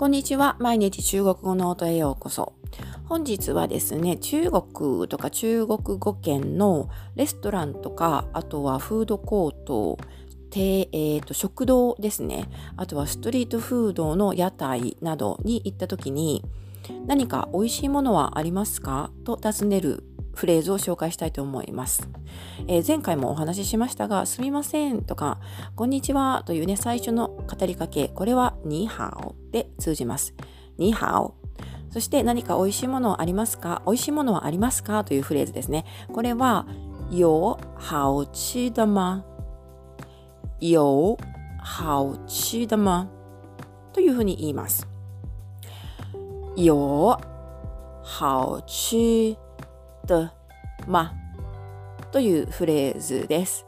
こんにちは。毎日中国語ノートへようこそ。本日はですね、中国とか中国語圏のレストランとか、あとはフードコート、えーと、食堂ですね。あとはストリートフードの屋台などに行った時に、何か美味しいものはありますか？と尋ねるフレーズを紹介したいと思います。えー、前回もお話ししましたが、すみませんとか、こんにちはというね、最初の語りかけ、これはニーハオで通じます。ニーハオ。そして何か美味しいものありますか？美味しいものはありますか？というフレーズですね。これは、有好吃的吗有好吃的吗というふうに言います。有好吃的まというフレーズです。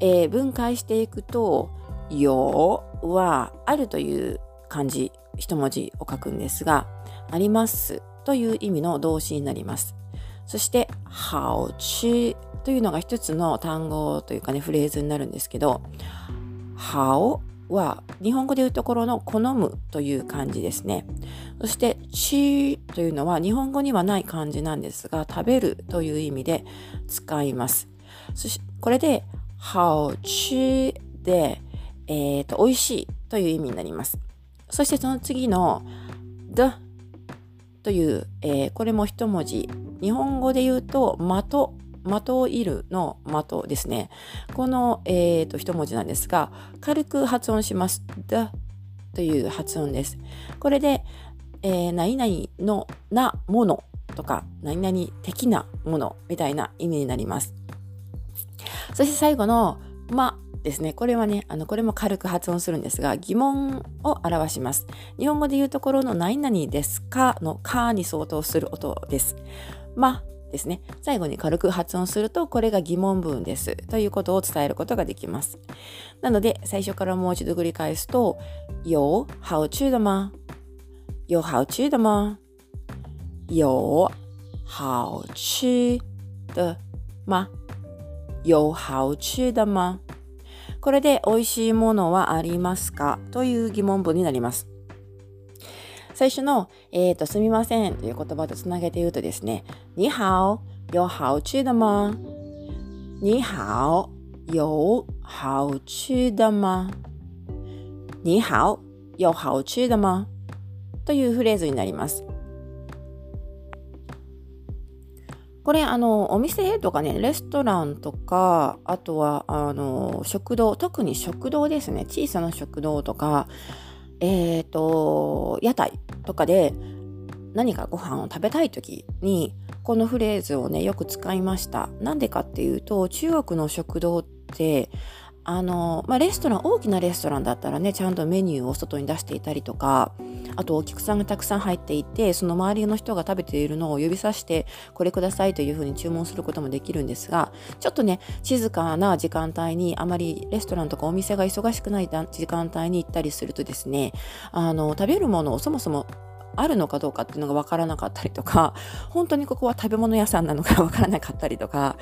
えー、分解していくと、よはあるという漢字、一文字を書くんですが、ありますという意味の動詞になります。そして、好吃というのが一つの単語というかね、フレーズになるんですけど、好は日本語でいうところの好むという漢字ですね。そしてちというのは日本語にはない漢字なんですが食べるという意味で使います。そしこれで好吃で、えーと、美味しいという意味になります。そしてその次の的という、えー、これも一文字日本語で言うと的的をいるの的ですね。この、えーと、一文字なんですが、軽く発音します。だという発音です。これで、えー、何々のなものとか、何々的なものみたいな意味になります。そして最後のまですね。これはね、あの、これも軽く発音するんですが、疑問を表します。日本語で言うところの何々ですかのかに相当する音です。まですね。最後に軽く発音すると、これが疑問文ですということを伝えることができます。なので、最初からもう一度繰り返すと、有好吃的吗有好吃的吗有好吃的吗有好吃的吗これで美味しいものはありますか？という疑問文になります。最初の、えっ、ー、と、すみませんという言葉とつなげて言うとですね、你好、有好吃的吗你好、有好吃的吗你好、有好吃的吗というフレーズになります。これあのお店とかねレストランとかあとはあの食堂特に食堂ですね小さな食堂とかえっ、ー、と、屋台とかで何かご飯を食べたい時にこのフレーズをねよく使いました。なんでかっていうと中国の食堂ってあの、まあ、レストラン、大きなレストランだったらね、ちゃんとメニューを外に出していたりとか、あとお客さんがたくさん入っていて、その周りの人が食べているのを指さして、これくださいというふうに注文することもできるんですが、ちょっとね、静かな時間帯に、あまりレストランとかお店が忙しくない時間帯に行ったりするとですね、あの、食べるものをそもそもあるのかどうかっていうのがわからなかったりとか、本当にここは食べ物屋さんなのかわからなかったりとか、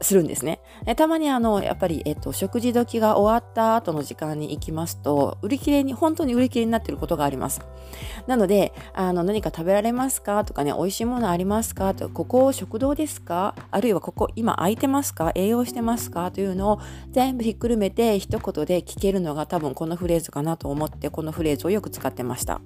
するんですね。たまにあの、やっぱり、えっと、食事時が終わった後の時間に行きますと、売り切れに、本当に売り切れになっていることがあります。なので、あの、何か食べられますかとかね、美味しいものありますかとここ食堂ですか？あるいはここ今空いてますか？栄養してますか？というのを全部ひっくるめて一言で聞けるのが多分このフレーズかなと思って、このフレーズをよく使ってました。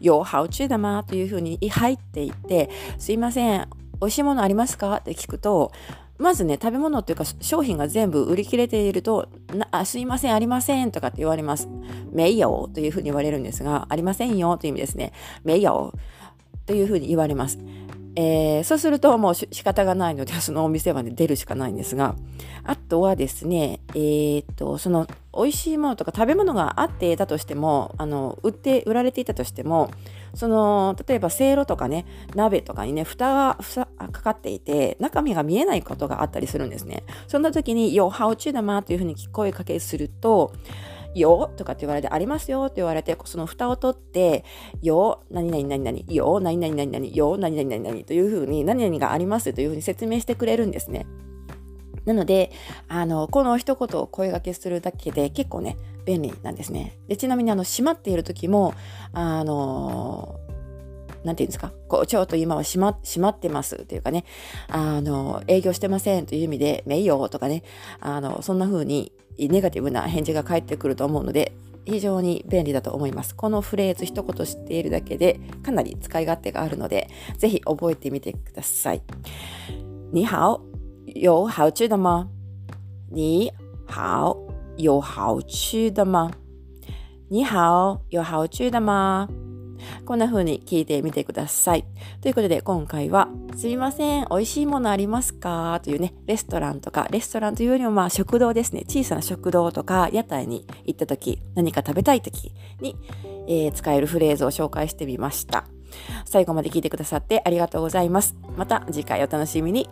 よ、ハウチュだまというふうに入っていって、すいません、美味しいものありますか？って聞くと、まずね、食べ物っていうか商品が全部売り切れていると、あすいません、ありませんとかって言われます。名誉というふうに言われるんですが、ありませんよという意味ですね。名誉というふうに言われます。えー、そうするともう仕方がないので、そのお店はね、出るしかないんですが、あとはですね、えー、っと、その美味しいものとか食べ物があっていたとしても、あの、売って、売られていたとしても、その、例えばせいろとかね、鍋とかにね、蓋がかかっていて、中身が見えないことがあったりするんですね。そんな時に、よ、ハウチュだまというふうに声かけすると、よとかって言われて、ありますよって言われて、その蓋を取って、よ、何々何々、よ、何々何々、よ、何々何々というふうに、何々がありますというふうに説明してくれるんですね。なので、あの、この一言を声掛けするだけで結構ね、便利なんですね。でちなみにあの閉まっている時もあのなんていうんですか、こう、ちょっと今は閉ま閉まってますというかね、あの、営業してませんという意味で、めいよとかね、あの、そんな風にネガティブな返事が返ってくると思うので、非常に便利だと思います。このフレーズ一言知っているだけで、かなり使い勝手があるので、ぜひ覚えてみてください。你好，有好吃的吗？你好，有好吃的吗？你好，有好吃的吗？こんな風に聞いてみてください。ということで今回は、すみません、美味しいものありますか？というね、レストランとか、レストランというよりもまあ食堂ですね、小さな食堂とか屋台に行った時、何か食べたい時に、えー、使えるフレーズを紹介してみました。最後まで聞いてくださってありがとうございます。また次回お楽しみに。